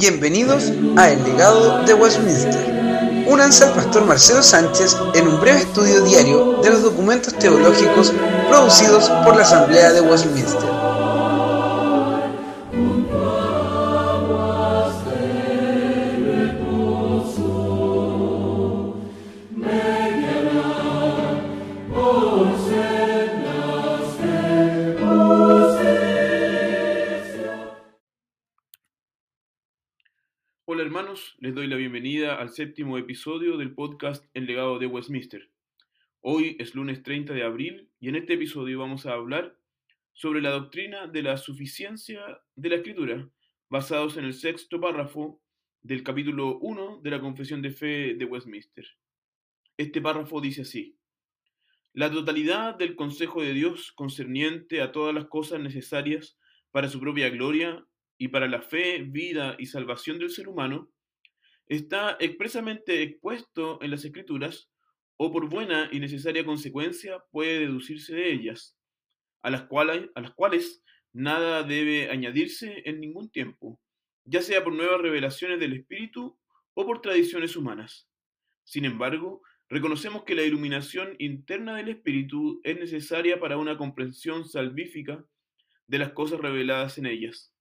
Bienvenidos a El legado de Westminster. Únanse al pastor Marcelo Sánchez en un breve estudio diario de los documentos teológicos producidos por la Asamblea de Westminster. Hola hermanos, les doy la bienvenida al séptimo episodio del podcast El legado de Westminster. Hoy es lunes 30 de abril y en este episodio vamos a hablar sobre la doctrina de la suficiencia de la escritura, basados en el sexto párrafo del capítulo 1 de la Confesión de Fe de Westminster. Este párrafo dice así, la totalidad del consejo de Dios concerniente a todas las cosas necesarias para su propia gloria y para la fe, vida y salvación del ser humano, está expresamente expuesto en las Escrituras o por buena y necesaria consecuencia puede deducirse de ellas, a las cuales, a las cuales nada debe añadirse en ningún tiempo, ya sea por nuevas revelaciones del Espíritu o por tradiciones humanas. Sin embargo, reconocemos que la iluminación interna del Espíritu es necesaria para una comprensión salvífica de las cosas reveladas en ellas.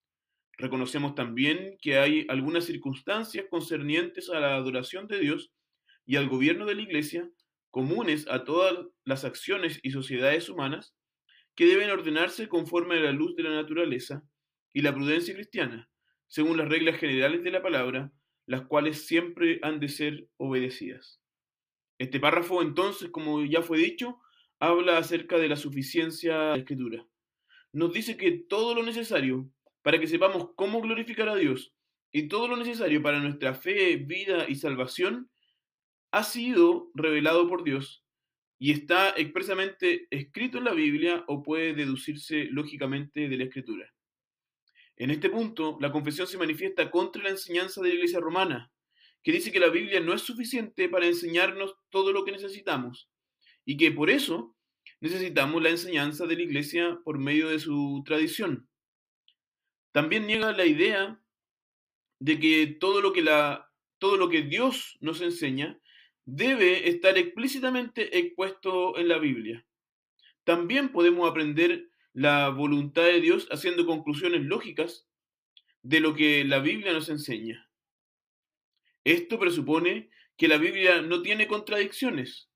Reconocemos también que hay algunas circunstancias concernientes a la adoración de Dios y al gobierno de la Iglesia, comunes a todas las acciones y sociedades humanas, que deben ordenarse conforme a la luz de la naturaleza y la prudencia cristiana, según las reglas generales de la palabra, las cuales siempre han de ser obedecidas. Este párrafo, entonces, como ya fue dicho, habla acerca de la suficiencia de la escritura. Nos dice que todo lo necesario para que sepamos cómo glorificar a Dios y todo lo necesario para nuestra fe, vida y salvación ha sido revelado por Dios y está expresamente escrito en la Biblia o puede deducirse lógicamente de la Escritura. En este punto, la confesión se manifiesta contra la enseñanza de la Iglesia romana, que dice que la Biblia no es suficiente para enseñarnos todo lo que necesitamos y que por eso necesitamos la enseñanza de la Iglesia por medio de su tradición. También niega la idea de que todo lo que, la, todo lo que Dios nos enseña debe estar explícitamente expuesto en la Biblia. También podemos aprender la voluntad de Dios haciendo conclusiones lógicas de lo que la Biblia nos enseña. Esto presupone que la Biblia no tiene contradicciones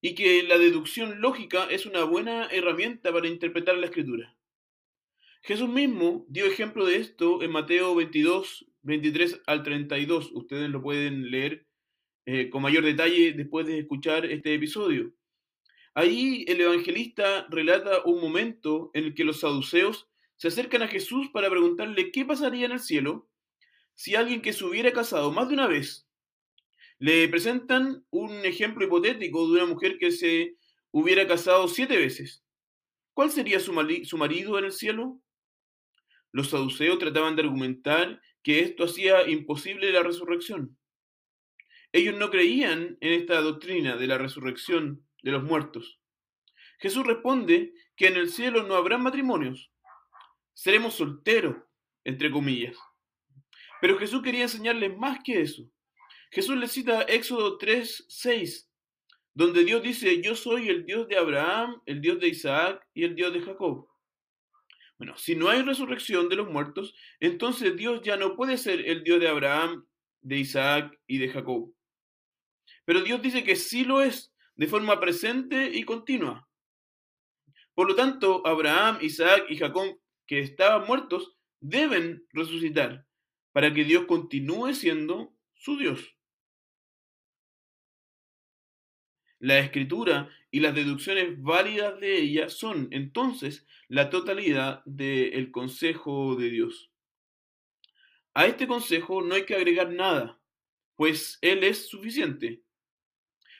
y que la deducción lógica es una buena herramienta para interpretar la escritura. Jesús mismo dio ejemplo de esto en Mateo 22, 23 al 32. Ustedes lo pueden leer eh, con mayor detalle después de escuchar este episodio. Ahí el evangelista relata un momento en el que los saduceos se acercan a Jesús para preguntarle qué pasaría en el cielo si alguien que se hubiera casado más de una vez le presentan un ejemplo hipotético de una mujer que se hubiera casado siete veces. ¿Cuál sería su, marido en el cielo? Los saduceos trataban de argumentar que esto hacía imposible la resurrección. Ellos no creían en esta doctrina de la resurrección de los muertos. Jesús responde que en el cielo no habrá matrimonios. Seremos solteros, entre comillas. Pero Jesús quería enseñarles más que eso. Jesús les cita Éxodo 3, 6, donde Dios dice, yo soy el Dios de Abraham, el Dios de Isaac y el Dios de Jacob. Bueno, si no hay resurrección de los muertos, entonces Dios ya no puede ser el Dios de Abraham, de Isaac y de Jacob. Pero Dios dice que sí lo es, de forma presente y continua. Por lo tanto, Abraham, Isaac y Jacob, que estaban muertos, deben resucitar para que Dios continúe siendo su Dios. La escritura y las deducciones válidas de ella son entonces la totalidad del consejo de Dios. A este consejo no hay que agregar nada, pues Él es suficiente.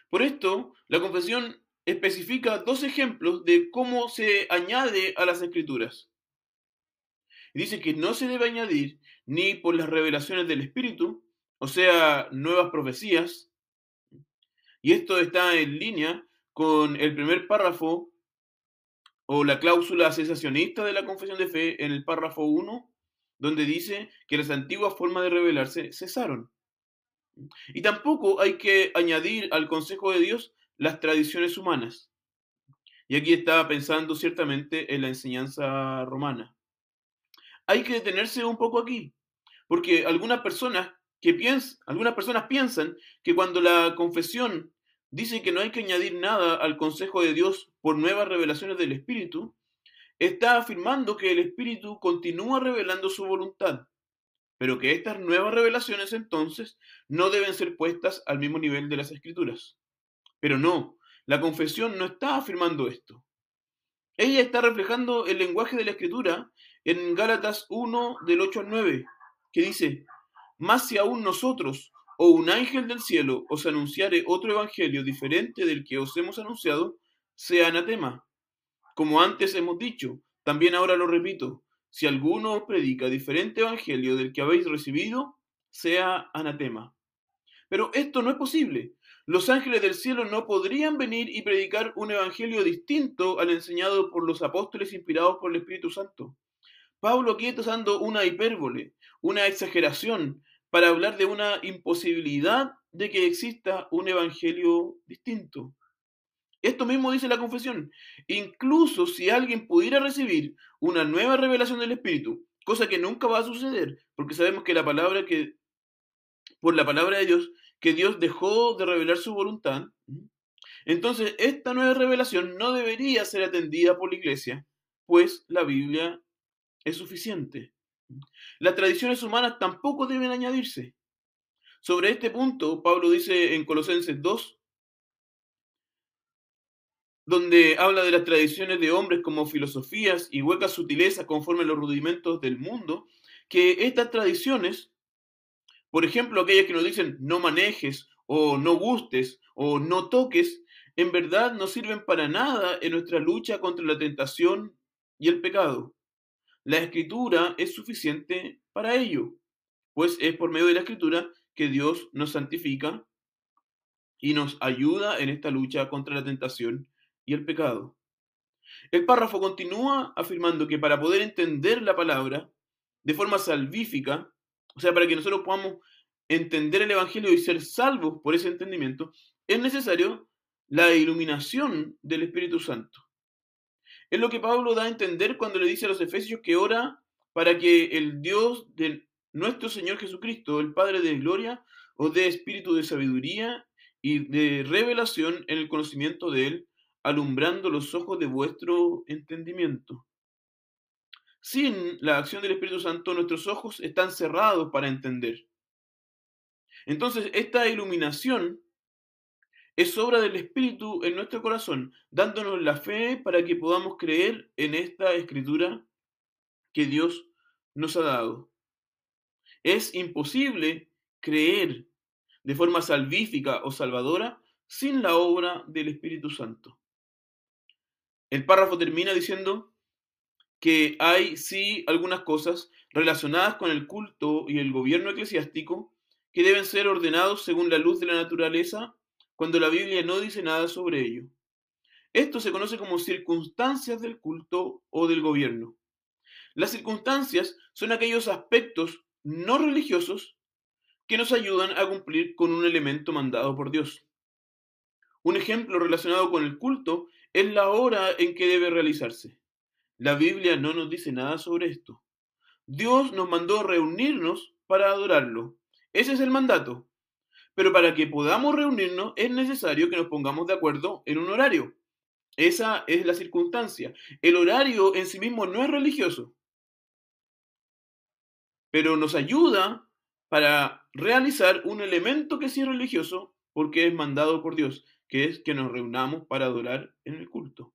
Por esto, la confesión especifica dos ejemplos de cómo se añade a las escrituras. Dice que no se debe añadir ni por las revelaciones del Espíritu, o sea, nuevas profecías, y esto está en línea con el primer párrafo o la cláusula cesacionista de la confesión de fe en el párrafo 1 donde dice que las antiguas formas de revelarse cesaron. Y tampoco hay que añadir al consejo de Dios las tradiciones humanas. Y aquí estaba pensando ciertamente en la enseñanza romana. Hay que detenerse un poco aquí, porque algunas personas que piensan, algunas personas piensan que cuando la confesión dice que no hay que añadir nada al consejo de Dios por nuevas revelaciones del Espíritu, está afirmando que el Espíritu continúa revelando su voluntad, pero que estas nuevas revelaciones entonces no deben ser puestas al mismo nivel de las Escrituras. Pero no, la confesión no está afirmando esto. Ella está reflejando el lenguaje de la Escritura en Gálatas 1 del 8 al 9, que dice, más si aún nosotros o un ángel del cielo os anunciare otro evangelio diferente del que os hemos anunciado, sea anatema. Como antes hemos dicho, también ahora lo repito, si alguno os predica diferente evangelio del que habéis recibido, sea anatema. Pero esto no es posible. Los ángeles del cielo no podrían venir y predicar un evangelio distinto al enseñado por los apóstoles inspirados por el Espíritu Santo. Pablo aquí está usando una hipérbole, una exageración, para hablar de una imposibilidad de que exista un evangelio distinto. Esto mismo dice la confesión. Incluso si alguien pudiera recibir una nueva revelación del Espíritu, cosa que nunca va a suceder, porque sabemos que la palabra que, por la palabra de Dios, que Dios dejó de revelar su voluntad, entonces esta nueva revelación no debería ser atendida por la iglesia, pues la Biblia es suficiente. Las tradiciones humanas tampoco deben añadirse. Sobre este punto, Pablo dice en Colosenses 2, donde habla de las tradiciones de hombres como filosofías y huecas sutilezas conforme a los rudimentos del mundo, que estas tradiciones, por ejemplo, aquellas que nos dicen no manejes o no gustes o no toques, en verdad no sirven para nada en nuestra lucha contra la tentación y el pecado. La escritura es suficiente para ello, pues es por medio de la escritura que Dios nos santifica y nos ayuda en esta lucha contra la tentación y el pecado. El párrafo continúa afirmando que para poder entender la palabra de forma salvífica, o sea, para que nosotros podamos entender el Evangelio y ser salvos por ese entendimiento, es necesario la iluminación del Espíritu Santo. Es lo que Pablo da a entender cuando le dice a los efesios que ora para que el Dios de nuestro Señor Jesucristo, el Padre de gloria, os dé espíritu de sabiduría y de revelación en el conocimiento de Él, alumbrando los ojos de vuestro entendimiento. Sin la acción del Espíritu Santo, nuestros ojos están cerrados para entender. Entonces, esta iluminación es obra del Espíritu en nuestro corazón, dándonos la fe para que podamos creer en esta escritura que Dios nos ha dado. Es imposible creer de forma salvífica o salvadora sin la obra del Espíritu Santo. El párrafo termina diciendo que hay sí algunas cosas relacionadas con el culto y el gobierno eclesiástico que deben ser ordenados según la luz de la naturaleza cuando la Biblia no dice nada sobre ello. Esto se conoce como circunstancias del culto o del gobierno. Las circunstancias son aquellos aspectos no religiosos que nos ayudan a cumplir con un elemento mandado por Dios. Un ejemplo relacionado con el culto es la hora en que debe realizarse. La Biblia no nos dice nada sobre esto. Dios nos mandó reunirnos para adorarlo. Ese es el mandato. Pero para que podamos reunirnos es necesario que nos pongamos de acuerdo en un horario. Esa es la circunstancia. El horario en sí mismo no es religioso, pero nos ayuda para realizar un elemento que sí es religioso porque es mandado por Dios, que es que nos reunamos para adorar en el culto.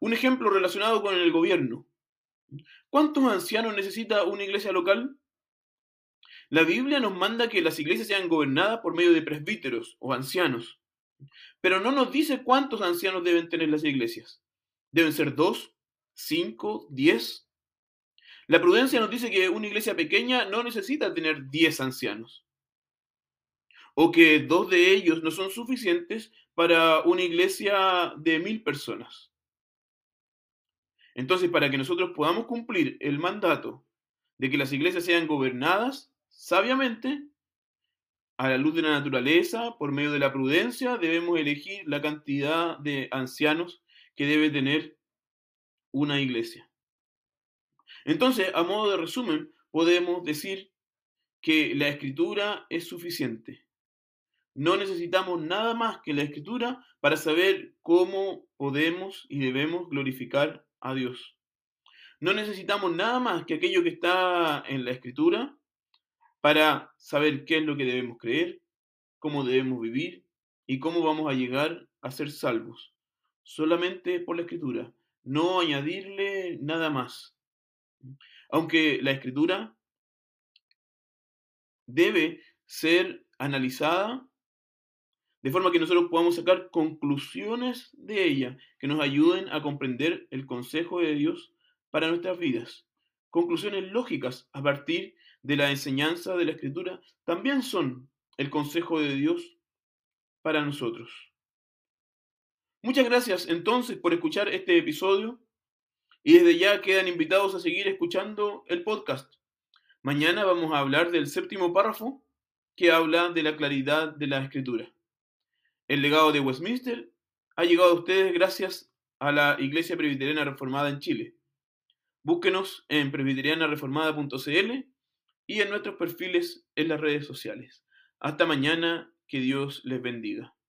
Un ejemplo relacionado con el gobierno. ¿Cuántos ancianos necesita una iglesia local? La Biblia nos manda que las iglesias sean gobernadas por medio de presbíteros o ancianos, pero no nos dice cuántos ancianos deben tener las iglesias. ¿Deben ser dos, cinco, diez? La prudencia nos dice que una iglesia pequeña no necesita tener diez ancianos, o que dos de ellos no son suficientes para una iglesia de mil personas. Entonces, para que nosotros podamos cumplir el mandato de que las iglesias sean gobernadas sabiamente a la luz de la naturaleza, por medio de la prudencia, debemos elegir la cantidad de ancianos que debe tener una iglesia. Entonces, a modo de resumen, podemos decir que la escritura es suficiente. No necesitamos nada más que la escritura para saber cómo podemos y debemos glorificar a Dios. No necesitamos nada más que aquello que está en la escritura para saber qué es lo que debemos creer, cómo debemos vivir y cómo vamos a llegar a ser salvos. Solamente por la escritura, no añadirle nada más. Aunque la escritura debe ser analizada de forma que nosotros podamos sacar conclusiones de ella que nos ayuden a comprender el consejo de Dios para nuestras vidas. Conclusiones lógicas a partir de la enseñanza de la Escritura también son el consejo de Dios para nosotros. Muchas gracias entonces por escuchar este episodio y desde ya quedan invitados a seguir escuchando el podcast. Mañana vamos a hablar del séptimo párrafo que habla de la claridad de la escritura. El legado de Westminster ha llegado a ustedes gracias a la Iglesia Presbiteriana Reformada en Chile. Búsquenos en presbiterianareformada.cl y en nuestros perfiles en las redes sociales. Hasta mañana, que Dios les bendiga.